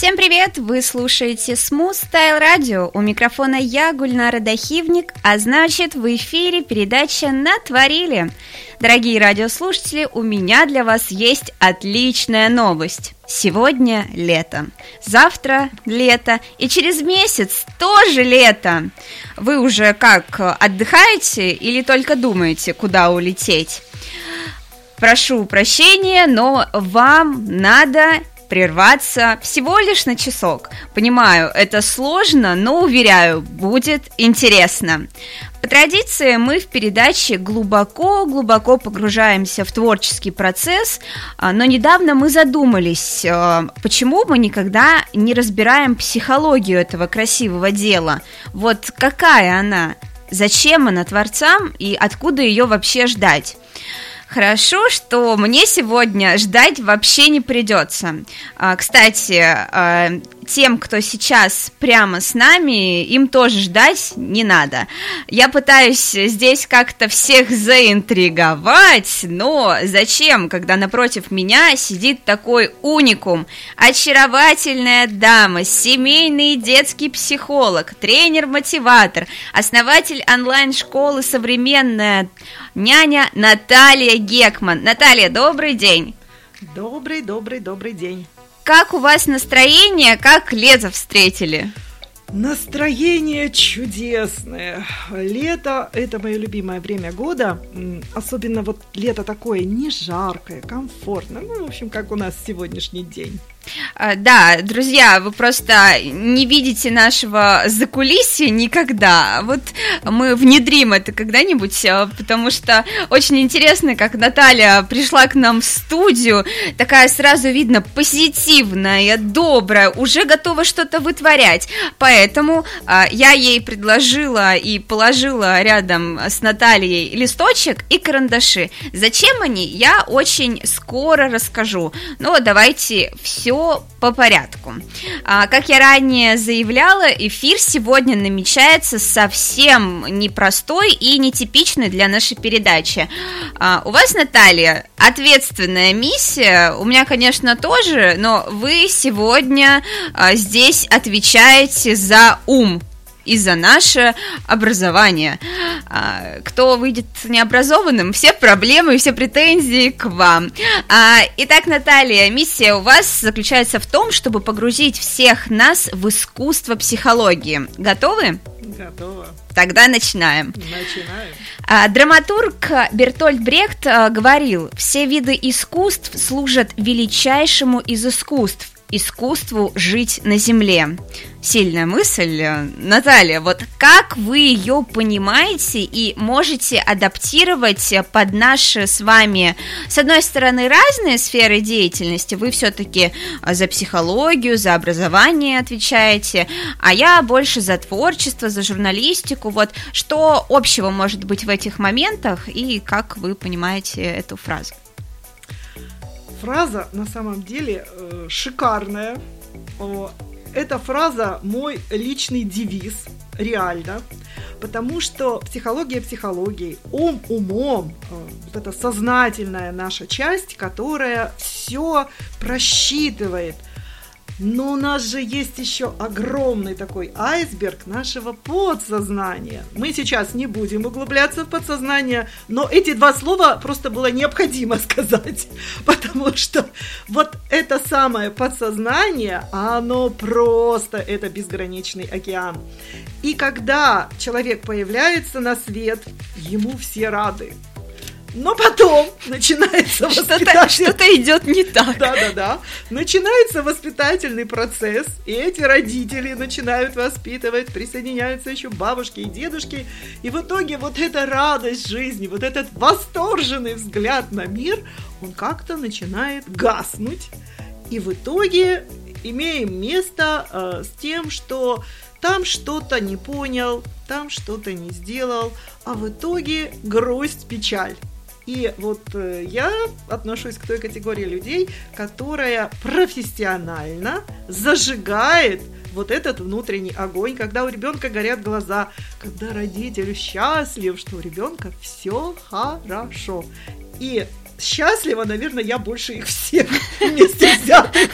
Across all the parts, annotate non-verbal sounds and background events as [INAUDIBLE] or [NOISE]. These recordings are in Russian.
Всем привет! Вы слушаете Smooth Style Radio. У микрофона я, Гульнара Дахивник, а значит в эфире передача «Натворили». Дорогие радиослушатели, у меня для вас есть отличная новость. Сегодня лето, завтра лето и через месяц тоже лето. Вы уже как, отдыхаете или только думаете, куда улететь? Прошу прощения, но вам надо прерваться всего лишь на часок. Понимаю, это сложно, но уверяю, будет интересно. По традиции мы в передаче глубоко-глубоко погружаемся в творческий процесс, а, но недавно мы задумались, а, почему мы никогда не разбираем психологию этого красивого дела. Вот какая она, зачем она творцам и откуда ее вообще ждать. Хорошо, что мне сегодня ждать вообще не придется. А, кстати, тем, кто сейчас прямо с нами, им тоже ждать не надо. Я пытаюсь здесь как-то всех заинтриговать, но зачем, когда напротив меня сидит такой уникум, очаровательная дама, семейный детский психолог, тренер-мотиватор, основатель онлайн-школы «Современная няня» Наталья Гекман. Наталья, добрый день! Добрый, добрый, добрый день. Как у вас настроение? Как лето встретили? Настроение чудесное. Лето – это мое любимое время года. Особенно вот лето такое не жаркое, комфортное. Ну, в общем, как у нас сегодняшний день. А, да, друзья, вы просто не видите нашего закулисья никогда. Вот мы внедрим это когда-нибудь, а, потому что очень интересно, как Наталья пришла к нам в студию, такая сразу видно позитивная, добрая, уже готова что-то вытворять. Поэтому а, я ей предложила и положила рядом с Натальей листочек и карандаши. Зачем они, я очень скоро расскажу. Но давайте все по порядку. А, как я ранее заявляла, эфир сегодня намечается совсем непростой и нетипичный для нашей передачи. А, у вас, Наталья, ответственная миссия, у меня, конечно, тоже, но вы сегодня а, здесь отвечаете за ум и за наше образование. А, кто выйдет необразованным, все проблемы, все претензии к вам. А, итак, Наталья, миссия у вас заключается в том, чтобы погрузить всех нас в искусство психологии. Готовы? Готово. Тогда начинаем. Начинаем. А, драматург Бертольд Брехт говорил, все виды искусств служат величайшему из искусств искусству жить на земле. Сильная мысль. Наталья, вот как вы ее понимаете и можете адаптировать под наши с вами, с одной стороны, разные сферы деятельности, вы все-таки за психологию, за образование отвечаете, а я больше за творчество, за журналистику, вот что общего может быть в этих моментах и как вы понимаете эту фразу? Фраза на самом деле э, шикарная. Эта фраза мой личный девиз, реально. Потому что психология психологией, ум умом, э, вот эта сознательная наша часть, которая все просчитывает – но у нас же есть еще огромный такой айсберг нашего подсознания. Мы сейчас не будем углубляться в подсознание, но эти два слова просто было необходимо [LAUGHS] сказать, потому что вот это самое подсознание, оно просто, это безграничный океан. И когда человек появляется на свет, ему все рады. Но потом начинается что-то, что-то идет не так. Да, да, да. Начинается воспитательный процесс, и эти родители начинают воспитывать, присоединяются еще бабушки и дедушки, и в итоге вот эта радость жизни, вот этот восторженный взгляд на мир, он как-то начинает гаснуть, и в итоге имеем место э, с тем, что там что-то не понял, там что-то не сделал, а в итоге грусть, печаль. И вот э, я отношусь к той категории людей, которая профессионально зажигает вот этот внутренний огонь, когда у ребенка горят глаза, когда родитель счастлив, что у ребенка все хорошо. И счастлива, наверное, я больше их всех [LAUGHS] вместе взятых.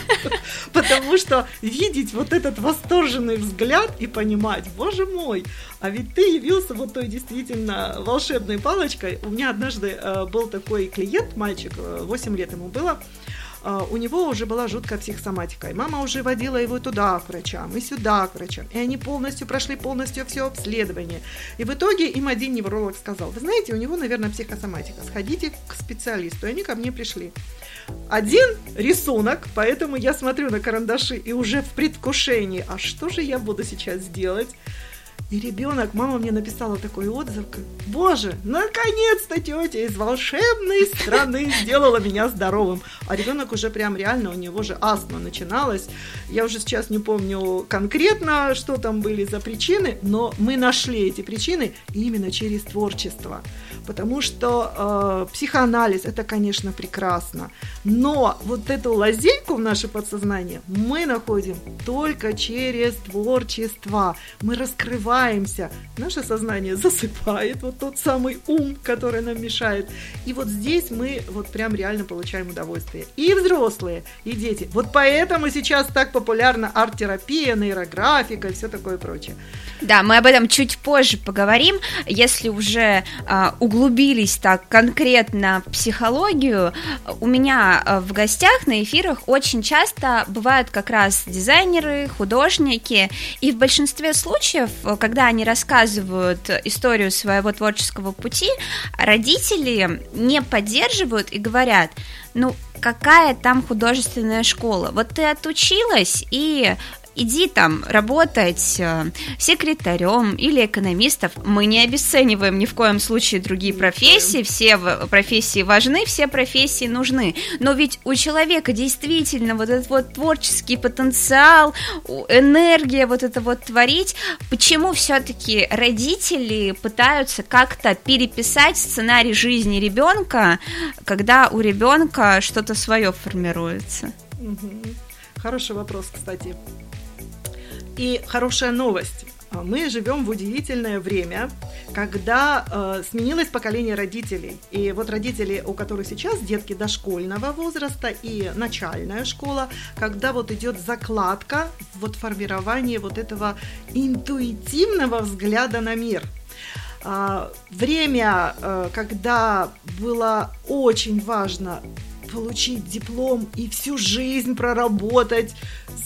Потому что видеть вот этот восторженный взгляд и понимать, боже мой, а ведь ты явился вот той действительно волшебной палочкой. У меня однажды э, был такой клиент, мальчик, 8 э, лет ему было, у него уже была жуткая психосоматика, и мама уже водила его туда к врачам, и сюда к врачам, и они полностью прошли полностью все обследование. И в итоге им один невролог сказал, вы знаете, у него, наверное, психосоматика, сходите к специалисту, и они ко мне пришли. Один рисунок, поэтому я смотрю на карандаши и уже в предвкушении, а что же я буду сейчас делать? И ребенок, мама мне написала такой отзыв, как, боже, наконец-то тетя из волшебной страны сделала меня здоровым. А ребенок уже прям реально, у него же астма начиналась. Я уже сейчас не помню конкретно, что там были за причины, но мы нашли эти причины именно через творчество. Потому что э, психоанализ это, конечно, прекрасно. Но вот эту лазейку в наше подсознание мы находим только через творчество. Мы раскрываем просыпаемся, наше сознание засыпает, вот тот самый ум, который нам мешает. И вот здесь мы вот прям реально получаем удовольствие. И взрослые, и дети. Вот поэтому сейчас так популярна арт-терапия, нейрографика и все такое прочее. Да, мы об этом чуть позже поговорим. Если уже э, углубились так конкретно в психологию, у меня э, в гостях на эфирах очень часто бывают как раз дизайнеры, художники, и в большинстве случаев, когда они рассказывают историю своего творческого пути, родители не поддерживают и говорят, ну, какая там художественная школа? Вот ты отучилась, и иди там работать э, секретарем или экономистов. Мы не обесцениваем ни в коем случае другие профессии, все профессии важны, все профессии нужны. Но ведь у человека действительно вот этот вот творческий потенциал, энергия вот это вот творить, почему все-таки родители пытаются как-то переписать сценарий жизни ребенка, когда у ребенка что-то свое формируется? Хороший вопрос, кстати. И хорошая новость. А, мы живем в удивительное время, когда э, сменилось поколение родителей. И вот родители, у которых сейчас детки дошкольного возраста и начальная школа, когда вот идет закладка, вот формирование вот этого интуитивного взгляда на мир. Э, время, э, когда было очень важно получить диплом и всю жизнь проработать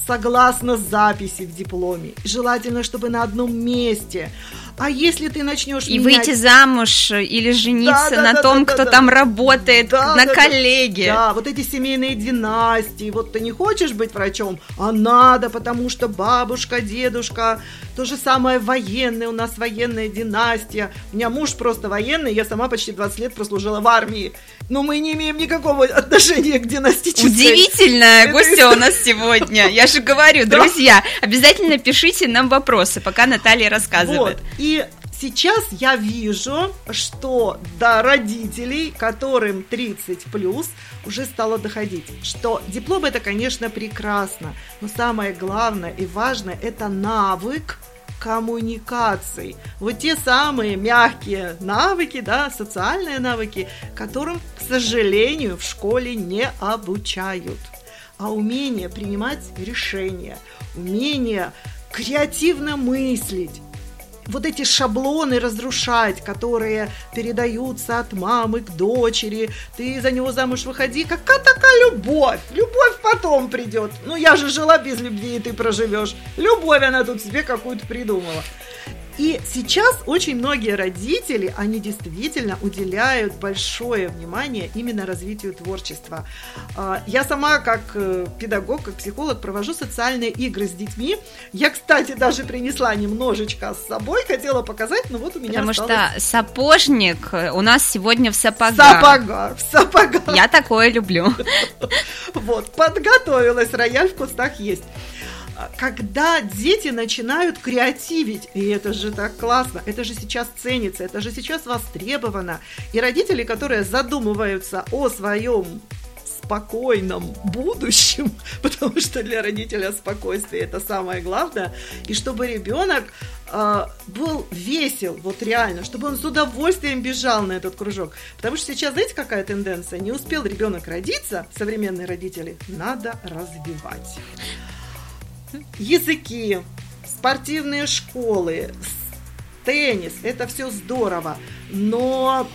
согласно записи в дипломе. Желательно, чтобы на одном месте. А если ты начнешь и менять... выйти замуж или жениться да, да, на да, том, да, кто да, там да. работает, да, на да, коллеге. Да, да, вот эти семейные династии. Вот ты не хочешь быть врачом, а надо, потому что бабушка, дедушка, то же самое военные, у нас военная династия. У меня муж просто военный, я сама почти 20 лет прослужила в армии. Но мы не имеем никакого отношения к династической. Удивительная гостья у нас [LAUGHS] сегодня. Я же говорю, друзья, обязательно пишите нам вопросы, пока Наталья рассказывает. Вот. И сейчас я вижу, что до родителей, которым 30 плюс, уже стало доходить, что диплом это, конечно, прекрасно, но самое главное и важное это навык коммуникаций. Вот те самые мягкие навыки, да, социальные навыки, которым, к сожалению, в школе не обучают. А умение принимать решения, умение креативно мыслить, вот эти шаблоны разрушать, которые передаются от мамы к дочери, ты за него замуж выходи, какая такая любовь? Любовь потом придет. Ну, я же жила без любви, и ты проживешь. Любовь она тут себе какую-то придумала. И сейчас очень многие родители, они действительно уделяют большое внимание именно развитию творчества. А, я сама как э, педагог, как психолог провожу социальные игры с детьми. Я, кстати, даже принесла немножечко с собой, хотела показать, но вот у меня Потому осталось... что сапожник у нас сегодня в сапогах. Сапога, в сапогах. Я такое люблю. [LAUGHS] Вот, подготовилась, рояль в кустах есть когда дети начинают креативить, и это же так классно, это же сейчас ценится, это же сейчас востребовано, и родители, которые задумываются о своем спокойном будущем, [LAUGHS] потому что для родителя спокойствие это самое главное, и чтобы ребенок э, был весел, вот реально, чтобы он с удовольствием бежал на этот кружок. Потому что сейчас, знаете, какая тенденция? Не успел ребенок родиться, современные родители, надо развивать. Языки, спортивные школы, теннис, это все здорово, но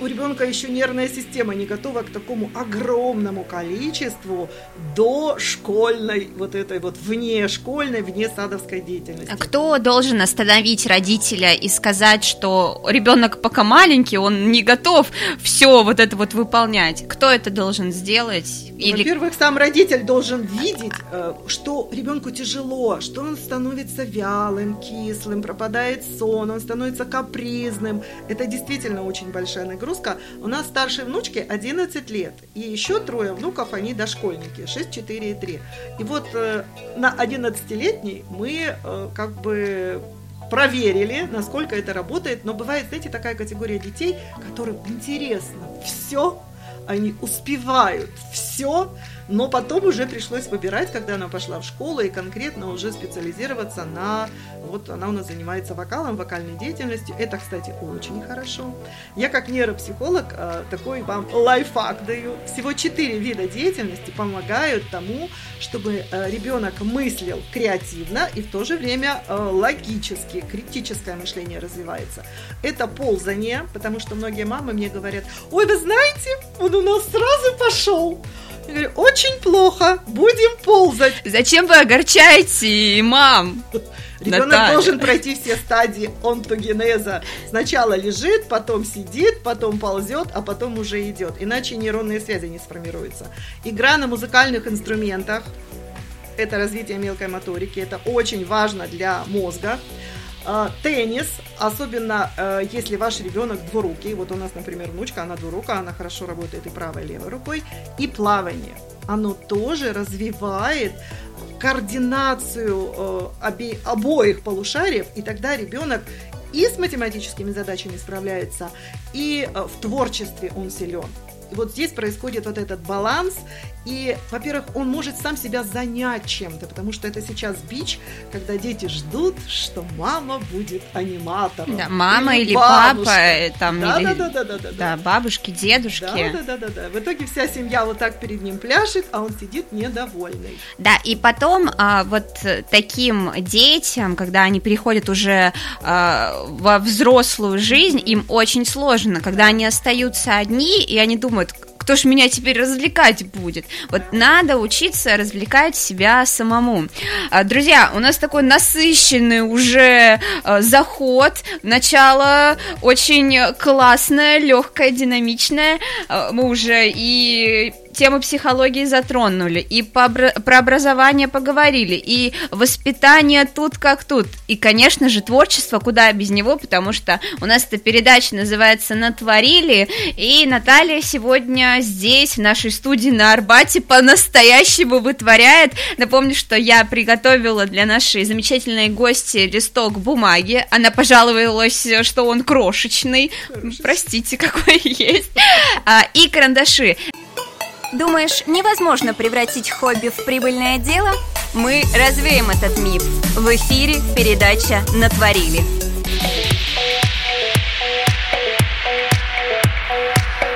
у ребенка еще нервная система не готова к такому огромному количеству дошкольной, вот этой вот вне школьной, вне садовской деятельности. А кто должен остановить родителя и сказать, что ребенок пока маленький, он не готов все вот это вот выполнять? Кто это должен сделать? Или... Во-первых, сам родитель должен видеть, э, что ребенку тяжело, что он становится вялым, кислым, пропадает сон, он становится капризным. Это действительно очень большая нагрузка. У нас старшей внучке 11 лет, и еще трое внуков, они дошкольники, 6, 4 и 3. И вот э, на 11-летней мы э, как бы проверили, насколько это работает, но бывает, знаете, такая категория детей, которым интересно все они успевают все, но потом уже пришлось выбирать, когда она пошла в школу и конкретно уже специализироваться на... Вот она у нас занимается вокалом, вокальной деятельностью. Это, кстати, очень хорошо. Я как нейропсихолог э, такой вам лайфхак даю. Всего четыре вида деятельности помогают тому, чтобы э, ребенок мыслил креативно и в то же время э, логически, критическое мышление развивается. Это ползание, потому что многие мамы мне говорят, ой, вы знаете, он у нас сразу пошел. Я говорю, очень плохо, будем ползать. Зачем вы огорчаете, мам? Ребенок Наталья. должен пройти все стадии онтогенеза. Сначала лежит, потом сидит, потом ползет, а потом уже идет. Иначе нейронные связи не сформируются. Игра на музыкальных инструментах – это развитие мелкой моторики. Это очень важно для мозга. А, теннис, особенно э, если ваш ребенок двурукий, вот у нас, например, внучка, она двурука, она хорошо работает и правой, и левой рукой, и плавание. Оно тоже развивает координацию э, обе, обоих полушариев, и тогда ребенок и с математическими задачами справляется, и э, в творчестве он силен. И вот здесь происходит вот этот баланс, и, во-первых, он может сам себя занять чем-то, потому что это сейчас бич, когда дети ждут, что мама будет аниматором. Да, мама или, или папа, э, там, да, или, да, да, да, да, да, да, бабушки, дедушки. Да, да, да, да, да. В итоге вся семья вот так перед ним пляшет, а он сидит недовольный. Да, и потом а, вот таким детям, когда они переходят уже а, во взрослую жизнь, им очень сложно, когда они остаются одни, и они думают, кто ж меня теперь развлекать будет? Вот надо учиться развлекать себя самому. А, друзья, у нас такой насыщенный уже а, заход. Начало очень классное, легкое, динамичное. А, мы уже и тему психологии затронули, и по, про образование поговорили, и воспитание тут как тут, и, конечно же, творчество, куда без него, потому что у нас эта передача называется «Натворили», и Наталья сегодня здесь, в нашей студии на Арбате, по-настоящему вытворяет. Напомню, что я приготовила для нашей замечательной гости листок бумаги, она пожаловалась, что он крошечный, Хороший. простите, какой [LAUGHS] есть, а, и карандаши. Думаешь, невозможно превратить хобби в прибыльное дело? Мы развеем этот миф. В эфире передача «Натворили».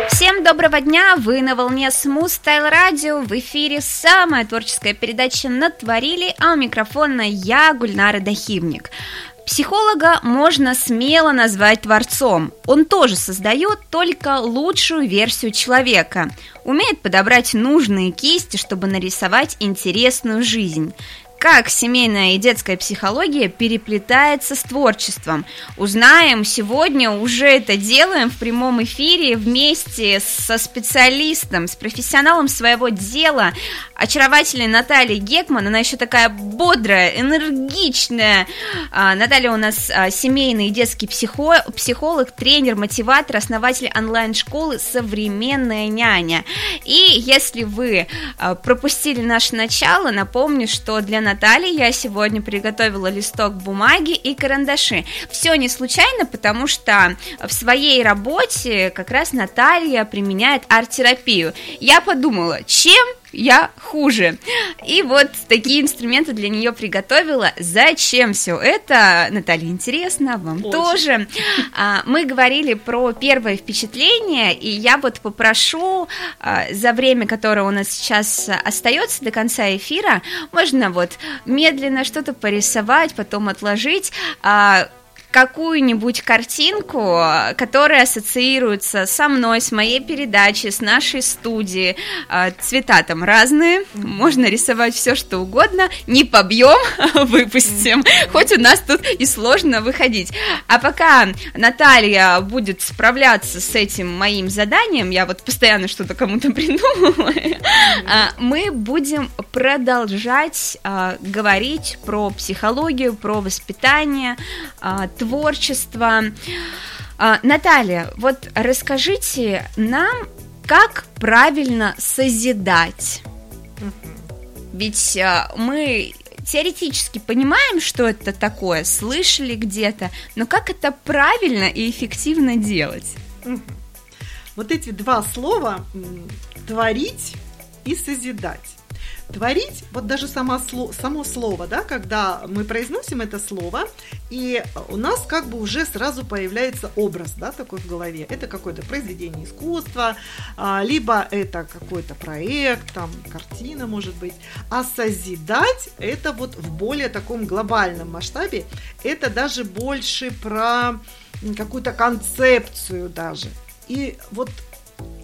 Всем доброго дня! Вы на волне Smooth Style Radio. В эфире самая творческая передача «Натворили», а у микрофона я, Гульнара Дахивник. Психолога можно смело назвать творцом. Он тоже создает только лучшую версию человека. Умеет подобрать нужные кисти, чтобы нарисовать интересную жизнь как семейная и детская психология переплетается с творчеством. Узнаем сегодня, уже это делаем в прямом эфире вместе со специалистом, с профессионалом своего дела, очаровательной Натальей Гекман. Она еще такая бодрая, энергичная. А, Наталья у нас а, семейный и детский психо, психолог, тренер, мотиватор, основатель онлайн-школы «Современная няня». И если вы а, пропустили наше начало, напомню, что для Наталья, я сегодня приготовила листок бумаги и карандаши. Все не случайно, потому что в своей работе как раз Наталья применяет арт-терапию. Я подумала, чем я хуже. И вот такие инструменты для нее приготовила. Зачем все это, Наталья, интересно, вам Очень. тоже. А, мы говорили про первое впечатление, и я вот попрошу а, за время, которое у нас сейчас остается до конца эфира, можно вот медленно что-то порисовать, потом отложить а, какую-нибудь картинку, которая ассоциируется со мной, с моей передачей, с нашей студией. А, цвета там разные, можно рисовать все, что угодно, не побьем, [LAUGHS] выпустим, хоть у нас тут и сложно выходить. А пока Наталья будет справляться с этим моим заданием, я вот постоянно что-то кому-то [LAUGHS] придумываю, а, мы будем продолжать а, говорить про психологию, про воспитание, творчества. А, Наталья, вот расскажите нам, как правильно созидать. Ведь а, мы теоретически понимаем, что это такое, слышали где-то, но как это правильно и эффективно делать? Вот эти два слова творить и созидать. Творить, вот даже само, само слово, да, когда мы произносим это слово, и у нас как бы уже сразу появляется образ, да, такой в голове. Это какое-то произведение искусства, а, либо это какой-то проект, там, картина, может быть. А созидать это вот в более таком глобальном масштабе, это даже больше про какую-то концепцию даже. И вот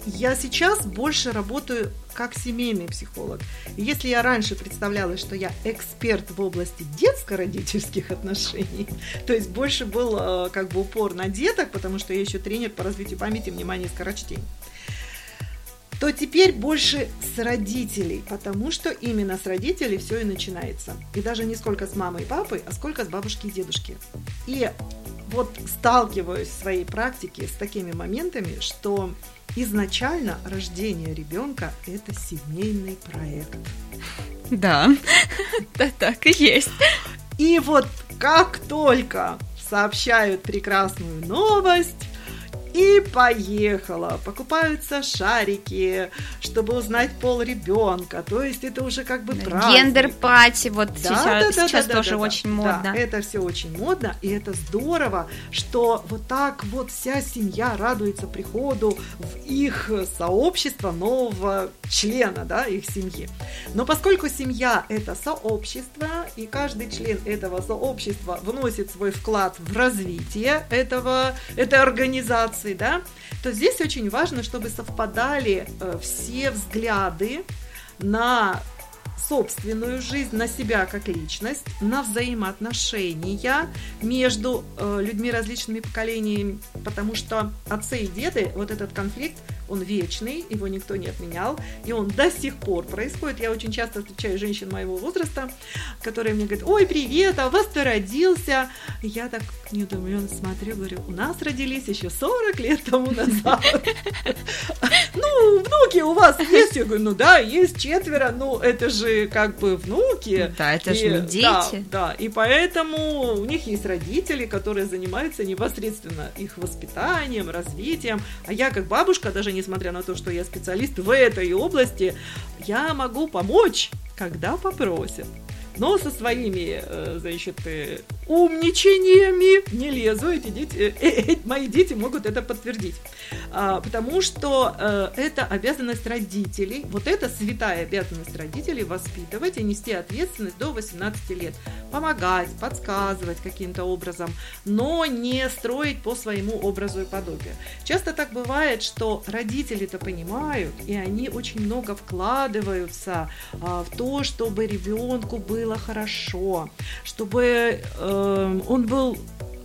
я сейчас больше работаю как семейный психолог. И если я раньше представляла, что я эксперт в области детско-родительских отношений, то есть больше был э, как бы упор на деток, потому что я еще тренер по развитию памяти, внимания и скорочтения, то теперь больше с родителей, потому что именно с родителей все и начинается. И даже не сколько с мамой и папой, а сколько с бабушки и дедушки. И вот сталкиваюсь в своей практике с такими моментами, что изначально рождение ребенка – это семейный проект. Да, [LAUGHS] да, так и есть. И вот как только сообщают прекрасную новость, и поехала. Покупаются шарики, чтобы узнать пол ребенка. То есть это уже как бы праздник. Gender party вот да, сейчас, да, да, сейчас да, тоже да, очень да, модно. Да, это все очень модно, и это здорово, что вот так вот вся семья радуется приходу в их сообщество нового члена, да, их семьи. Но поскольку семья это сообщество, и каждый член этого сообщества вносит свой вклад в развитие этого, этой организации, ситуации, да, то здесь очень важно, чтобы совпадали э, все взгляды на собственную жизнь, на себя как личность, на взаимоотношения между э, людьми различными поколениями, потому что отцы и деды, вот этот конфликт, он вечный, его никто не отменял, и он до сих пор происходит. Я очень часто встречаю женщин моего возраста, которые мне говорят, ой, привет, а у вас кто родился? И я так недоуменно смотрю, говорю, у нас родились еще 40 лет тому назад. [LAUGHS] Ну, внуки у вас есть? Я говорю, ну да, есть четверо, ну это же как бы внуки. Да, это же не дети. Да, и поэтому у них есть родители, которые занимаются непосредственно их воспитанием, развитием, а я как бабушка даже несмотря на то, что я специалист в этой области, я могу помочь, когда попросят. Но со своими, э, значит, э, умничаниями не лезу. Эти дети, э, мои дети могут это подтвердить. А, потому что это обязанность родителей, вот это святая обязанность родителей воспитывать и нести ответственность до 18 лет. Помогать, подсказывать каким-то образом, но не строить по своему образу и подобию. Часто так бывает, что родители-то понимают, и они очень много вкладываются а, в то, чтобы ребенку было хорошо, чтобы э, он был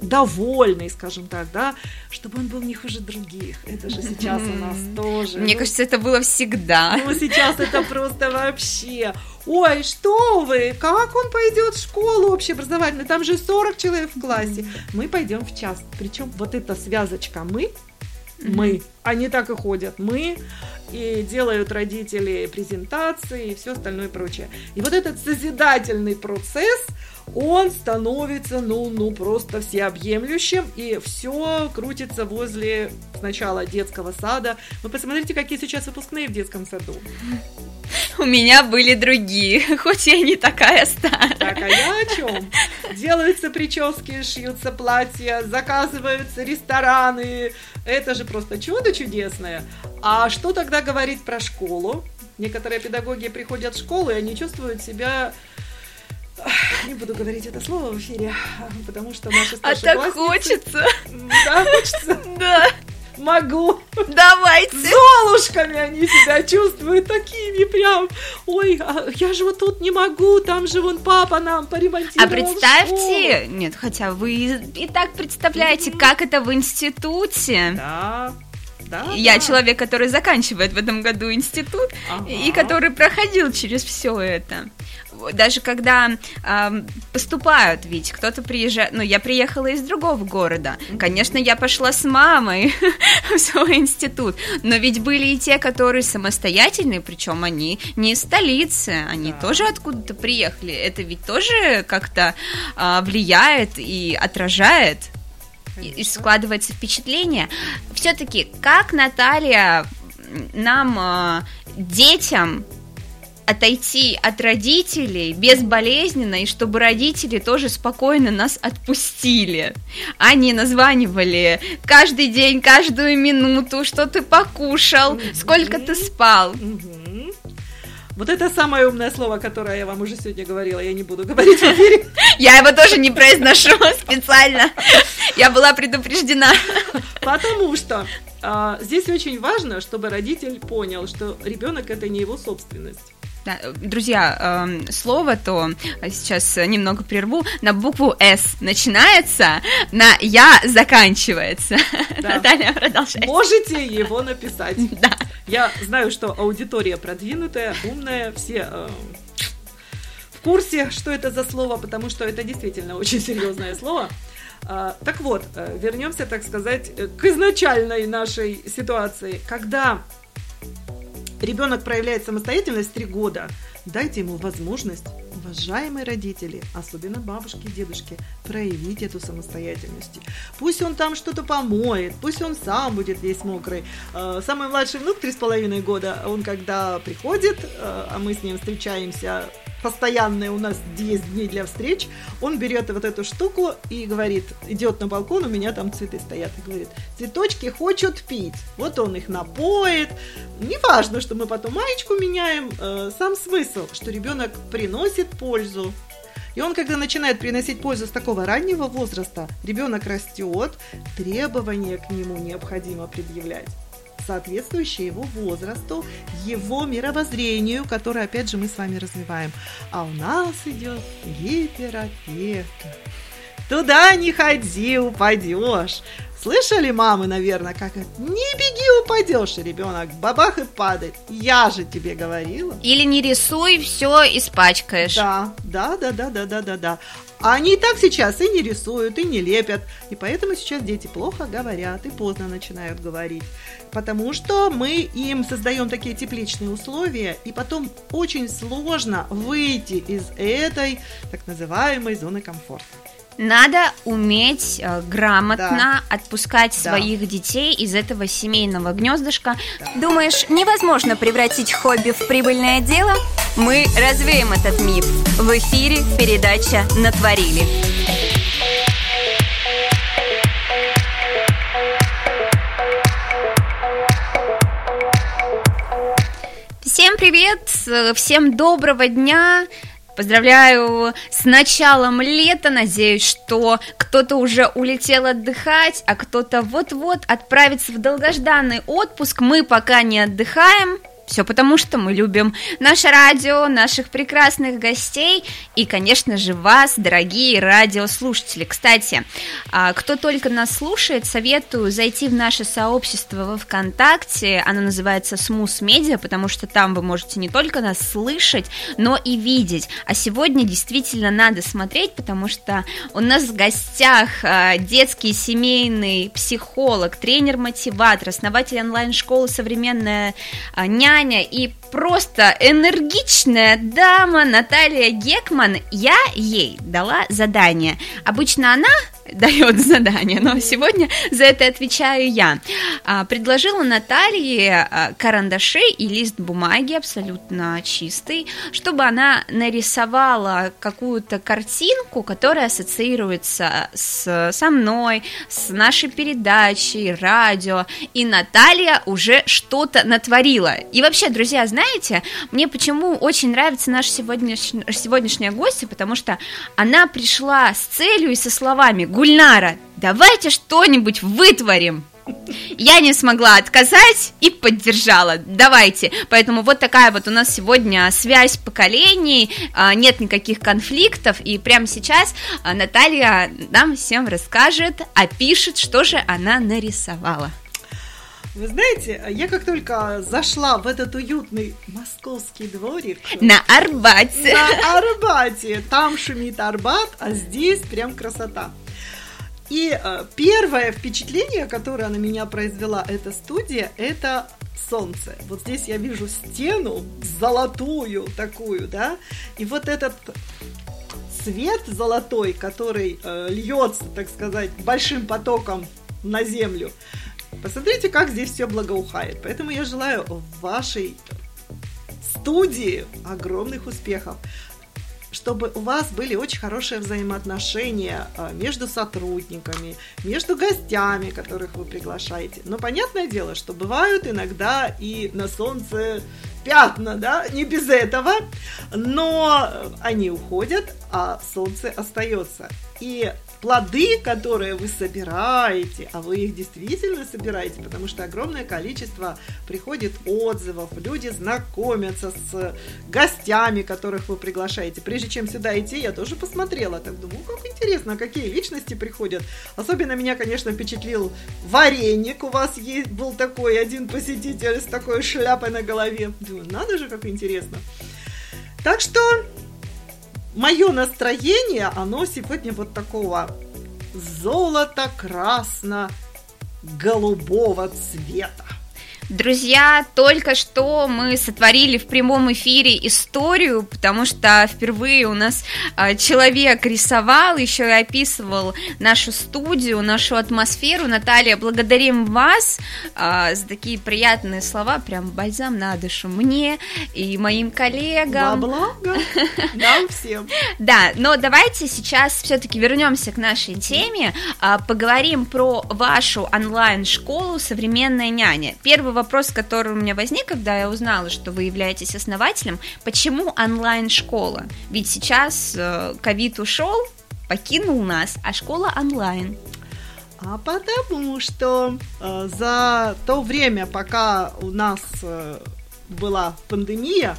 довольный, скажем так, да, чтобы он был не хуже других. Это же сейчас у нас тоже. Мне ну, кажется, это было всегда. Ну, сейчас это просто вообще. Ой, что вы, как он пойдет в школу общеобразовательную? Там же 40 человек в классе. Мы пойдем в час. Причем вот эта связочка мы Мы. Они так и ходят. Мы и делают родители презентации и все остальное прочее. И вот этот созидательный процесс, он становится, ну, ну, просто всеобъемлющим, и все крутится возле сначала детского сада. Вы посмотрите, какие сейчас выпускные в детском саду. У меня были другие, [LAUGHS] хоть я не такая старая. Так, а я о чем? Делаются прически, шьются платья, заказываются рестораны. Это же просто чудо чудесное. А что тогда говорить про школу? Некоторые педагоги приходят в школу, и они чувствуют себя не буду говорить это слово в эфире, потому что наши А так хочется. Да, хочется? Да. Могу. Давайте. Золушками они себя чувствуют такими прям. Ой, а я же вот тут не могу, там же вон папа нам поремонтировал А представьте, школу. нет, хотя вы и так представляете, как это в институте. Да. Да, я да. человек, который заканчивает в этом году институт ага. и который проходил через все это даже когда э, поступают, ведь кто-то приезжает, ну, я приехала из другого города, конечно, я пошла с мамой [LAUGHS] в свой институт, но ведь были и те, которые самостоятельные, причем они не из столицы, они да. тоже откуда-то приехали, это ведь тоже как-то э, влияет и отражает и складывается впечатление. Все-таки, как Наталья нам, э, детям, отойти от родителей безболезненно, и чтобы родители тоже спокойно нас отпустили. Они названивали каждый день, каждую минуту, что ты покушал, mm-hmm. сколько ты спал. Mm-hmm. Вот это самое умное слово, которое я вам уже сегодня говорила, я не буду говорить в эфире. [LAUGHS] Я его тоже не произношу [LAUGHS] специально. Я была предупреждена. Потому что а, здесь очень важно, чтобы родитель понял, что ребенок это не его собственность. Да, друзья, э, слово то сейчас немного прерву. На букву С начинается, на Я заканчивается. Да. [LAUGHS] Наталья, продолжайте. Можете его написать. Да. Я знаю, что аудитория продвинутая, умная, все э, в курсе, что это за слово, потому что это действительно очень серьезное слово. А, так вот, э, вернемся, так сказать, к изначальной нашей ситуации. Когда ребенок проявляет самостоятельность 3 года, дайте ему возможность, уважаемые родители, особенно бабушки и дедушки, проявить эту самостоятельность. Пусть он там что-то помоет, пусть он сам будет весь мокрый. Э, самый младший внук, 3,5 года, он когда приходит, э, а мы с ним встречаемся постоянные у нас есть дни для встреч, он берет вот эту штуку и говорит, идет на балкон, у меня там цветы стоят, и говорит, цветочки хочут пить. Вот он их напоит. Не важно, что мы потом маечку меняем, э, сам смысл, что ребенок приносит пользу. И он, когда начинает приносить пользу с такого раннего возраста, ребенок растет, требования к нему необходимо предъявлять соответствующее его возрасту, его мировоззрению, которое, опять же, мы с вами развиваем. А у нас идет гиперопека. Туда не ходи, упадешь. Слышали мамы, наверное, как? Не беги, упадешь, ребенок, бабах и падает. Я же тебе говорила. Или не рисуй, все испачкаешь. Да, да, да, да, да, да, да, да. А они и так сейчас и не рисуют, и не лепят. И поэтому сейчас дети плохо говорят и поздно начинают говорить. Потому что мы им создаем такие тепличные условия, и потом очень сложно выйти из этой так называемой зоны комфорта. Надо уметь э, грамотно да. отпускать да. своих детей из этого семейного гнездышка. Да. Думаешь, невозможно превратить хобби в прибыльное дело? Мы развеем этот миф. В эфире передача «Натворили». Всем привет, всем доброго дня. Поздравляю с началом лета. Надеюсь, что кто-то уже улетел отдыхать, а кто-то вот-вот отправится в долгожданный отпуск. Мы пока не отдыхаем. Все потому, что мы любим наше радио, наших прекрасных гостей и, конечно же, вас, дорогие радиослушатели. Кстати, а, кто только нас слушает, советую зайти в наше сообщество во ВКонтакте. Оно называется Смус Медиа, потому что там вы можете не только нас слышать, но и видеть. А сегодня действительно надо смотреть, потому что у нас в гостях а, детский семейный психолог, тренер-мотиватор, основатель онлайн-школы «Современная а, няня» Аня и просто энергичная дама Наталья Гекман, я ей дала задание. Обычно она дает задание, но сегодня за это отвечаю я. А, предложила Наталье а, карандаши и лист бумаги абсолютно чистый, чтобы она нарисовала какую-то картинку, которая ассоциируется с, со мной, с нашей передачей, радио, и Наталья уже что-то натворила. И вообще, друзья, знаете, мне почему очень нравится наша сегодняшняя, сегодняшняя гостья, потому что она пришла с целью и со словами Гульнара, давайте что-нибудь вытворим. Я не смогла отказать и поддержала. Давайте. Поэтому вот такая вот у нас сегодня связь поколений, а, нет никаких конфликтов, и прямо сейчас а, Наталья нам всем расскажет, опишет, что же она нарисовала. Вы знаете, я как только зашла в этот уютный московский дворик... На Арбате. На Арбате. Там шумит Арбат, а здесь прям красота. И э, первое впечатление, которое на меня произвела эта студия, это солнце. Вот здесь я вижу стену золотую такую, да, и вот этот свет золотой, который э, льется, так сказать, большим потоком на землю. Посмотрите, как здесь все благоухает. Поэтому я желаю вашей студии огромных успехов чтобы у вас были очень хорошие взаимоотношения а, между сотрудниками, между гостями, которых вы приглашаете. Но понятное дело, что бывают иногда и на солнце пятна, да, не без этого, но они уходят, а солнце остается. И плоды, которые вы собираете, а вы их действительно собираете, потому что огромное количество приходит отзывов, люди знакомятся с гостями, которых вы приглашаете. Прежде чем сюда идти, я тоже посмотрела, так думаю, как интересно, какие личности приходят. Особенно меня, конечно, впечатлил вареник. У вас есть, был такой один посетитель с такой шляпой на голове. Думаю, надо же, как интересно. Так что мое настроение, оно сегодня вот такого золото-красно-голубого цвета. Друзья, только что мы сотворили в прямом эфире историю, потому что впервые у нас а, человек рисовал, еще и описывал нашу студию, нашу атмосферу. Наталья, благодарим вас а, за такие приятные слова, прям бальзам на душу мне и моим коллегам. Во благо [LAUGHS] нам всем. Да, но давайте сейчас все-таки вернемся к нашей теме, а, поговорим про вашу онлайн-школу «Современная няня». Первый вопрос, который у меня возник, когда я узнала, что вы являетесь основателем, почему онлайн-школа? Ведь сейчас э, ковид ушел, покинул нас, а школа онлайн. А потому что э, за то время, пока у нас э, была пандемия,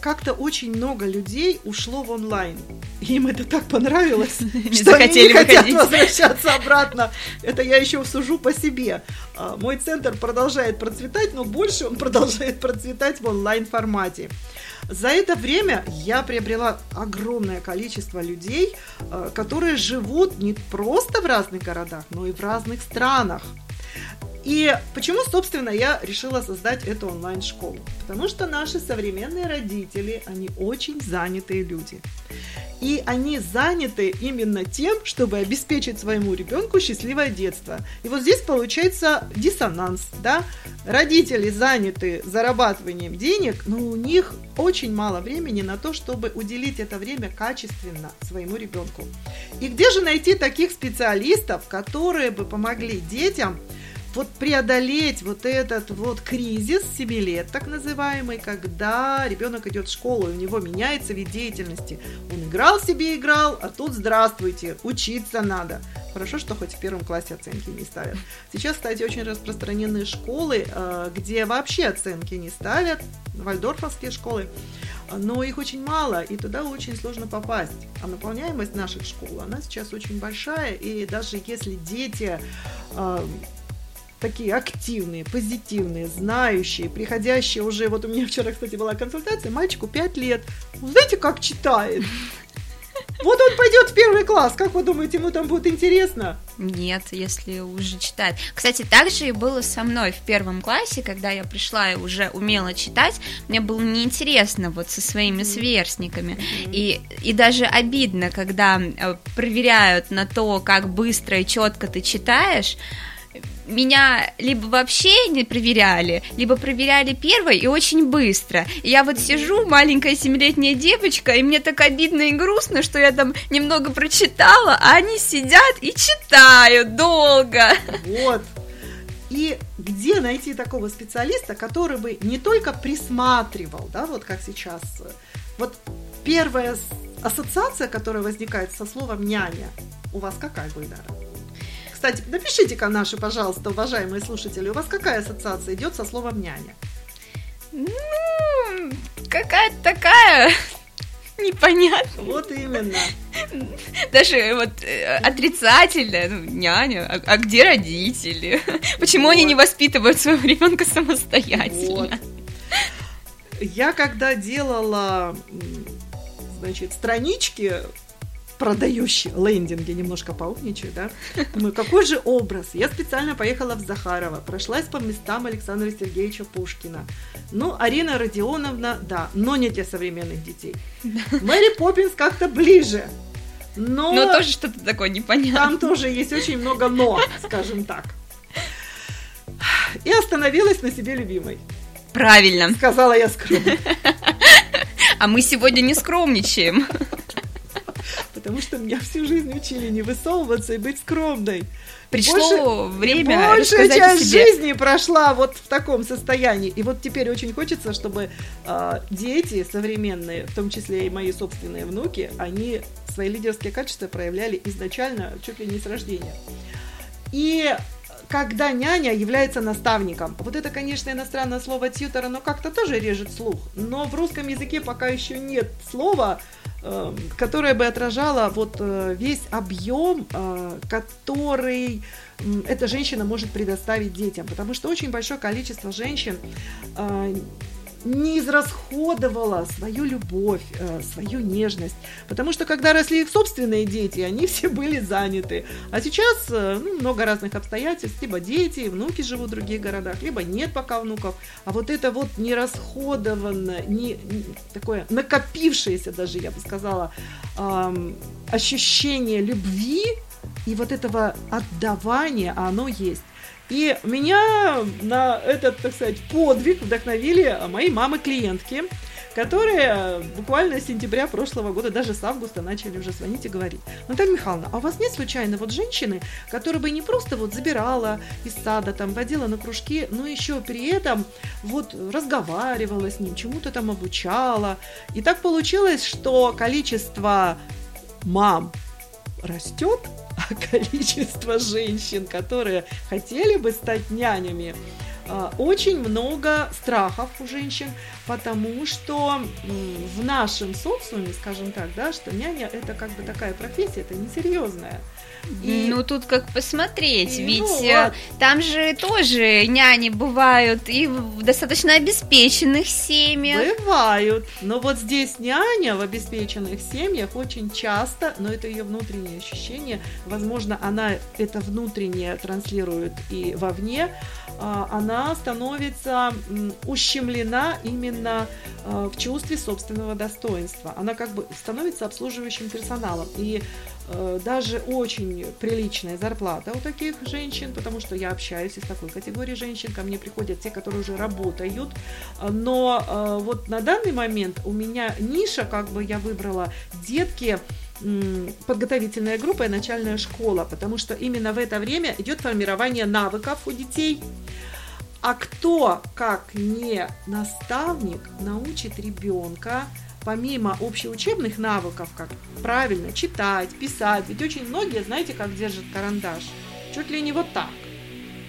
как-то очень много людей ушло в онлайн. Им это так понравилось, [LAUGHS] что они не хотят возвращаться обратно. Это я еще сужу по себе. А, мой центр продолжает процветать, но больше он продолжает процветать в онлайн формате. За это время я приобрела огромное количество людей, а, которые живут не просто в разных городах, но и в разных странах. И почему, собственно, я решила создать эту онлайн-школу? Потому что наши современные родители, они очень занятые люди. И они заняты именно тем, чтобы обеспечить своему ребенку счастливое детство. И вот здесь получается диссонанс, да? Родители заняты зарабатыванием денег, но у них очень мало времени на то, чтобы уделить это время качественно своему ребенку. И где же найти таких специалистов, которые бы помогли детям вот преодолеть вот этот вот кризис 7 лет, так называемый, когда ребенок идет в школу, и у него меняется вид деятельности. Он играл себе, играл, а тут здравствуйте, учиться надо. Хорошо, что хоть в первом классе оценки не ставят. Сейчас, кстати, очень распространены школы, э, где вообще оценки не ставят, вальдорфовские школы, но их очень мало, и туда очень сложно попасть. А наполняемость наших школ, она сейчас очень большая, и даже если дети э, такие активные, позитивные, знающие, приходящие уже, вот у меня вчера, кстати, была консультация, мальчику 5 лет, знаете, как читает? Вот он пойдет в первый класс. Как вы думаете, ему там будет интересно? Нет, если уже читает. Кстати, так же и было со мной в первом классе, когда я пришла и уже умела читать. Мне было неинтересно вот со своими сверстниками. И, и даже обидно, когда э, проверяют на то, как быстро и четко ты читаешь меня либо вообще не проверяли, либо проверяли первой и очень быстро. И я вот сижу, маленькая семилетняя девочка, и мне так обидно и грустно, что я там немного прочитала, а они сидят и читают долго. Вот. И где найти такого специалиста, который бы не только присматривал, да, вот как сейчас, вот первая ассоциация, которая возникает со словом няня, у вас какая, Гульдара? Кстати, напишите-ка наши, пожалуйста, уважаемые слушатели, у вас какая ассоциация идет со словом няня? Ну, какая-то такая [LAUGHS] непонятно. Вот именно. Даже вот э, отрицательная, ну, няня, а, а где родители? [LAUGHS] Почему вот. они не воспитывают своего ребенка самостоятельно? Вот. Я когда делала, значит, странички продающие лендинги, немножко поумничаю, да? Думаю, какой же образ? Я специально поехала в Захарова, прошлась по местам Александра Сергеевича Пушкина. Ну, Арина Родионовна, да, но не для современных детей. Мэри Поппинс как-то ближе. Но, но тоже что-то такое непонятное. Там тоже есть очень много но, скажем так. И остановилась на себе любимой. Правильно. Сказала я скромно. А мы сегодня не скромничаем потому что меня всю жизнь учили не высовываться и быть скромной. Пришло больше, время Большая часть жизни прошла вот в таком состоянии. И вот теперь очень хочется, чтобы э, дети современные, в том числе и мои собственные внуки, они свои лидерские качества проявляли изначально, чуть ли не с рождения. И когда няня является наставником. Вот это, конечно, иностранное слово тьютера, но как-то тоже режет слух. Но в русском языке пока еще нет слова, э, которое бы отражало вот э, весь объем, э, который эта женщина может предоставить детям. Потому что очень большое количество женщин не израсходовала свою любовь, э, свою нежность. Потому что когда росли их собственные дети, они [LAUGHS] все были заняты. А сейчас э, ну, много разных обстоятельств. Либо дети, внуки живут в других городах, либо нет пока внуков. А вот это вот нерасходованное, не, такое накопившееся даже, я бы сказала, эм, ощущение любви и вот этого отдавания, а оно есть. И меня на этот, так сказать, подвиг вдохновили мои мамы-клиентки, которые буквально с сентября прошлого года, даже с августа, начали уже звонить и говорить. Наталья Михайловна, а у вас нет случайно вот женщины, которая бы не просто вот забирала из сада, там, водила на кружки, но еще при этом вот разговаривала с ним, чему-то там обучала. И так получилось, что количество мам растет, [LAUGHS] количество женщин, которые хотели бы стать нянями, а, очень много страхов у женщин, потому что в нашем социуме, скажем так, да, что няня это как бы такая профессия, это несерьезная. И... Ну тут как посмотреть, и, ведь ну, э, там же тоже няни бывают и в достаточно обеспеченных семьях. Бывают, но вот здесь няня в обеспеченных семьях очень часто, но это ее внутреннее ощущение, возможно, она это внутреннее транслирует и вовне, а, она становится ущемлена именно а, в чувстве собственного достоинства. Она как бы становится обслуживающим персоналом. И э, даже очень приличная зарплата у таких женщин, потому что я общаюсь с такой категорией женщин, ко мне приходят те, которые уже работают, но э, вот на данный момент у меня ниша, как бы я выбрала, детки подготовительная группа и начальная школа, потому что именно в это время идет формирование навыков у детей. А кто, как не наставник, научит ребенка помимо общеучебных навыков, как правильно читать, писать, ведь очень многие, знаете, как держат карандаш, чуть ли не вот так.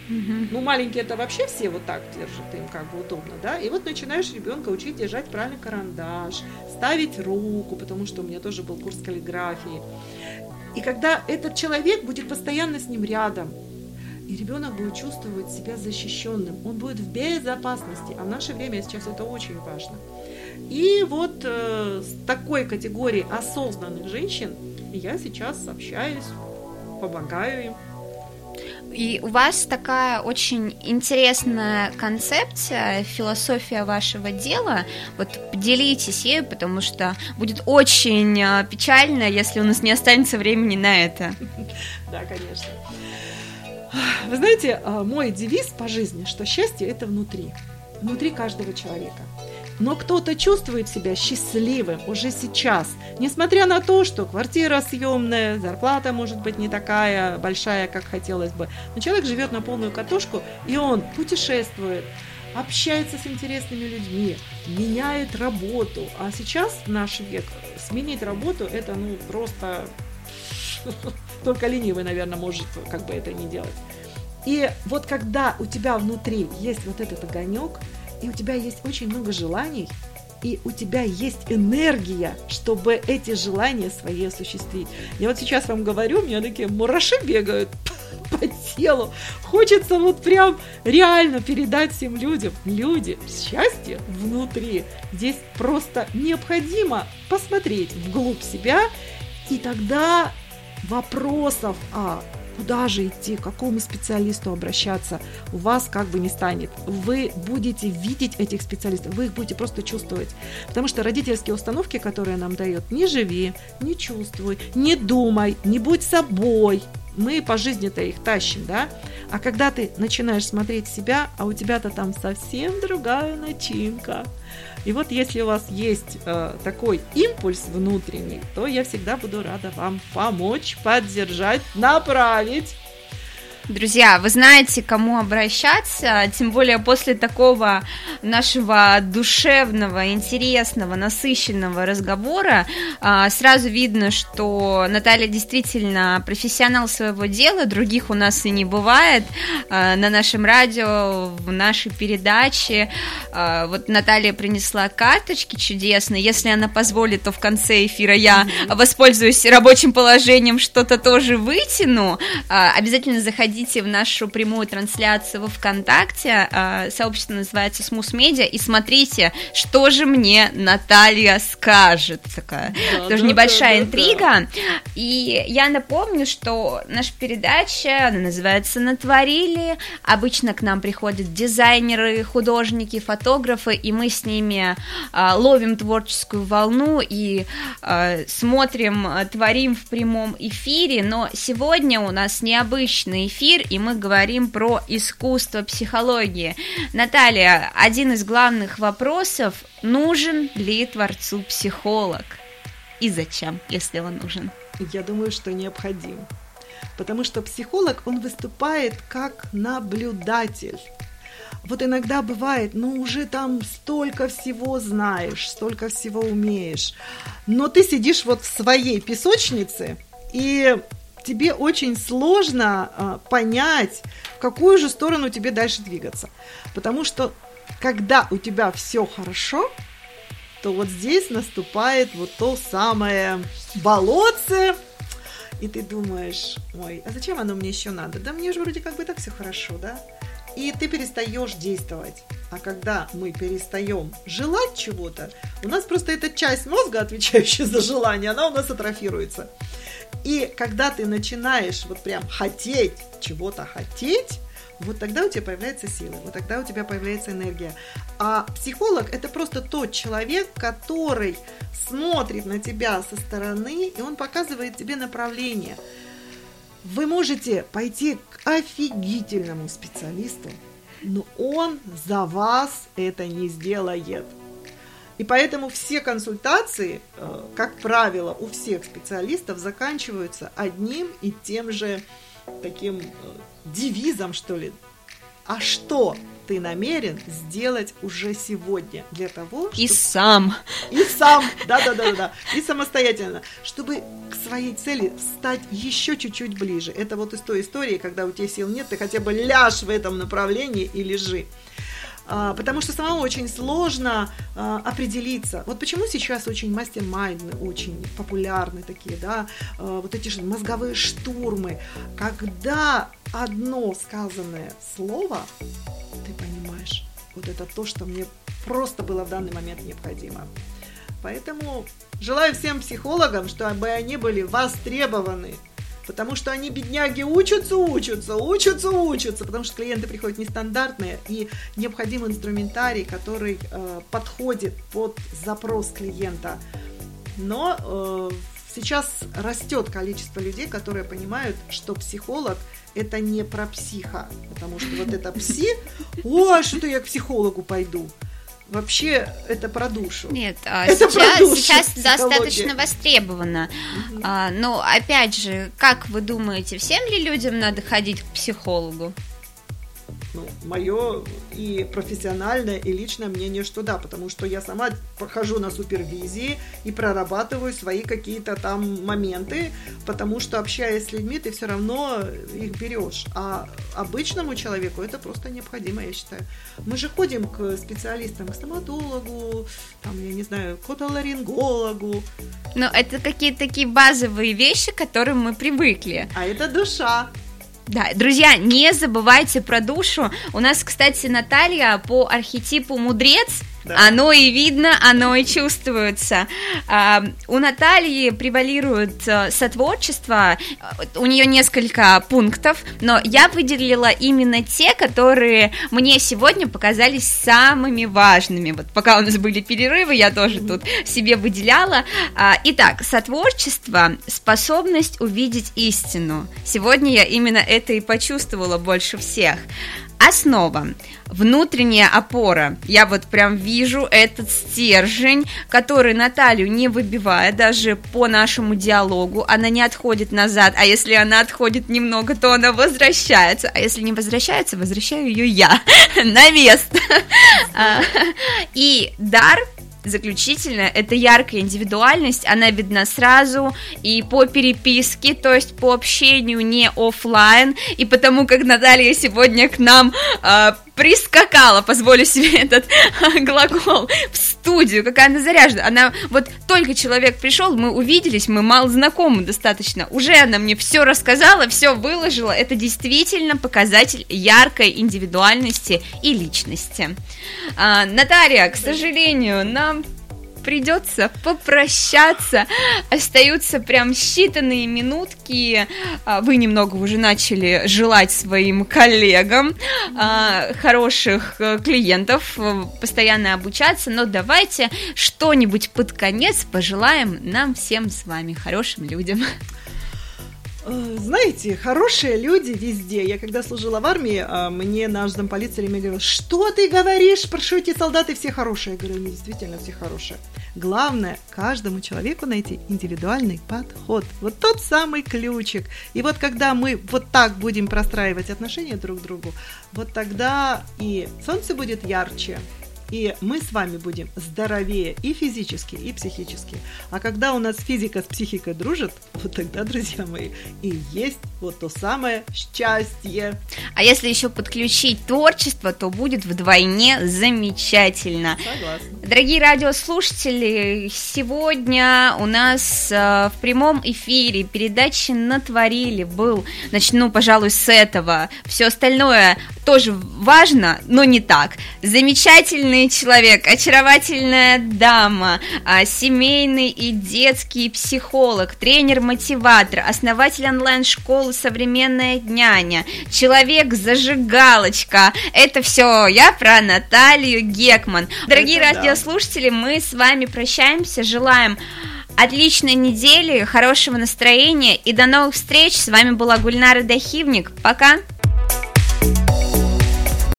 Угу. Ну, маленькие это вообще все вот так держат, им как бы удобно, да? И вот начинаешь ребенка учить держать правильно карандаш, ставить руку, потому что у меня тоже был курс каллиграфии. И когда этот человек будет постоянно с ним рядом, и ребенок будет чувствовать себя защищенным, он будет в безопасности, а в наше время сейчас это очень важно. И вот э, с такой категорией осознанных женщин я сейчас общаюсь, помогаю им. И у вас такая очень интересная концепция, философия вашего дела. Вот поделитесь ею, потому что будет очень э, печально, если у нас не останется времени на это. [LAUGHS] Да, конечно. Вы знаете, э, мой девиз по жизни, что счастье это внутри, внутри каждого человека. Но кто-то чувствует себя счастливым уже сейчас, несмотря на то, что квартира съемная, зарплата может быть не такая большая, как хотелось бы. Но человек живет на полную катушку, и он путешествует, общается с интересными людьми, меняет работу. А сейчас, наш век, сменить работу, это ну просто [LAUGHS] только ленивый, наверное, может как бы это не делать. И вот когда у тебя внутри есть вот этот огонек, и у тебя есть очень много желаний, и у тебя есть энергия, чтобы эти желания свои осуществить. Я вот сейчас вам говорю, у меня такие мураши бегают [LAUGHS] по телу. Хочется вот прям реально передать всем людям. Люди, счастье внутри. Здесь просто необходимо посмотреть вглубь себя, и тогда вопросов, а куда же идти, к какому специалисту обращаться, у вас как бы не станет. Вы будете видеть этих специалистов, вы их будете просто чувствовать. Потому что родительские установки, которые нам дают, не живи, не чувствуй, не думай, не будь собой, мы по жизни-то их тащим, да? А когда ты начинаешь смотреть себя, а у тебя-то там совсем другая начинка – и вот если у вас есть э, такой импульс внутренний, то я всегда буду рада вам помочь, поддержать, направить Друзья, вы знаете, кому обращаться, тем более после такого нашего душевного, интересного, насыщенного разговора, а, сразу видно, что Наталья действительно профессионал своего дела, других у нас и не бывает а, на нашем радио, в нашей передаче. А, вот Наталья принесла карточки чудесные, если она позволит, то в конце эфира я воспользуюсь рабочим положением, что-то тоже вытяну. Обязательно заходите заходите в нашу прямую трансляцию во ВКонтакте, а, сообщество называется Смус Медиа, и смотрите, что же мне Наталья скажет. Такая да, тоже да, небольшая да, интрига. Да. И я напомню, что наша передача она называется «Натворили». Обычно к нам приходят дизайнеры, художники, фотографы, и мы с ними а, ловим творческую волну и а, смотрим, творим в прямом эфире. Но сегодня у нас необычный эфир эфир, и мы говорим про искусство психологии. Наталья, один из главных вопросов, нужен ли творцу психолог? И зачем, если он нужен? Я думаю, что необходим. Потому что психолог, он выступает как наблюдатель. Вот иногда бывает, ну уже там столько всего знаешь, столько всего умеешь, но ты сидишь вот в своей песочнице, и тебе очень сложно э, понять, в какую же сторону тебе дальше двигаться. Потому что когда у тебя все хорошо, то вот здесь наступает вот то самое болотце, и ты думаешь, ой, а зачем оно мне еще надо? Да мне же вроде как бы так все хорошо, да? И ты перестаешь действовать. А когда мы перестаем желать чего-то, у нас просто эта часть мозга, отвечающая за желание, она у нас атрофируется. И когда ты начинаешь вот прям хотеть, чего-то хотеть, вот тогда у тебя появляется сила, вот тогда у тебя появляется энергия. А психолог это просто тот человек, который смотрит на тебя со стороны, и он показывает тебе направление. Вы можете пойти к офигительному специалисту, но он за вас это не сделает. И поэтому все консультации, э, как правило, у всех специалистов заканчиваются одним и тем же таким э, девизом, что ли. А что ты намерен сделать уже сегодня для того, чтобы... И сам. И сам, да-да-да-да, и самостоятельно, чтобы к своей цели стать еще чуть-чуть ближе. Это вот из той истории, когда у тебя сил нет, ты хотя бы ляжь в этом направлении и лежи. А, потому что самому очень сложно а, определиться. Вот почему сейчас очень мастер-майндны, очень популярны такие, да, а, вот эти же мозговые штурмы, когда одно сказанное слово, ты понимаешь, вот это то, что мне просто было в данный момент необходимо. Поэтому желаю всем психологам, чтобы они были востребованы Потому что они, бедняги, учатся, учатся, учатся, учатся, потому что клиенты приходят нестандартные, и необходим инструментарий, который э, подходит под запрос клиента. Но э, сейчас растет количество людей, которые понимают, что психолог это не про психа, потому что вот это пси, о, что-то я к психологу пойду. Вообще это про душу. Нет, а это сейчас, душу, сейчас достаточно востребовано. Угу. А, но опять же, как вы думаете, всем ли людям надо ходить к психологу? Ну, мое и профессиональное, и личное мнение, что да, потому что я сама прохожу на супервизии и прорабатываю свои какие-то там моменты, потому что общаясь с людьми, ты все равно их берешь. А обычному человеку это просто необходимо, я считаю. Мы же ходим к специалистам, к стоматологу, там, я не знаю, к отоларингологу. Но это какие-то такие базовые вещи, к которым мы привыкли. А это душа. Да, друзья, не забывайте про душу. У нас, кстати, Наталья по архетипу мудрец Оно и видно, оно и чувствуется. А, у Натальи превалирует э, сотворчество, у нее несколько пунктов, но я выделила именно те, которые мне сегодня показались самыми важными. Вот пока у нас были перерывы, я тоже тут себе выделяла. А, итак, сотворчество – способность увидеть истину. Сегодня я именно это и почувствовала больше всех. Основа. Внутренняя опора. Я вот прям вижу этот стержень, который Наталью не выбивает даже по нашему диалогу. Она не отходит назад, а если она отходит немного, то она возвращается. А если не возвращается, возвращаю ее я [LAUGHS] на место. [LAUGHS] А, и дар заключительно, это яркая индивидуальность, она видна сразу и по переписке, то есть по общению не офлайн, и потому как Наталья сегодня к нам э, прискакала, позволю себе [LAUGHS] этот глагол, в студию, какая она заряжена. Она вот только человек пришел, мы увиделись, мы мало знакомы достаточно. Уже она мне все рассказала, все выложила. Это действительно показатель яркой индивидуальности и личности. А, Наталья, к сожалению, нам придется попрощаться. Остаются прям считанные минутки. А, вы немного уже начали желать своим коллегам а, хороших э, клиентов, э, постоянно обучаться, но давайте что-нибудь под конец пожелаем нам всем с вами, хорошим людям. Э, знаете, хорошие люди везде. Я когда служила в армии, а, мне наш замполиция мне говорил, что ты говоришь, прошу эти солдаты все хорошие. Я говорю, они действительно все хорошие. Главное, каждому человеку найти индивидуальный подход. Вот тот самый ключик. И вот когда мы вот так будем простраивать отношения друг к другу, вот тогда и солнце будет ярче, и мы с вами будем здоровее и физически, и психически. А когда у нас физика с психикой дружат, вот тогда, друзья мои, и есть вот то самое счастье. А если еще подключить творчество, то будет вдвойне замечательно. Согласна. Дорогие радиослушатели, сегодня у нас э, в прямом эфире передачи «Натворили» был, начну, пожалуй, с этого. Все остальное тоже важно, но не так. Замечательный человек, очаровательная дама, а, семейный и детский психолог, тренер-мотиватор, основатель онлайн-школы «Современная няня», человек-зажигалочка. Это все я про Наталью Гекман. Дорогие Это радиослушатели, да. мы с вами прощаемся, желаем отличной недели, хорошего настроения и до новых встреч. С вами была Гульнара Дахивник. Пока!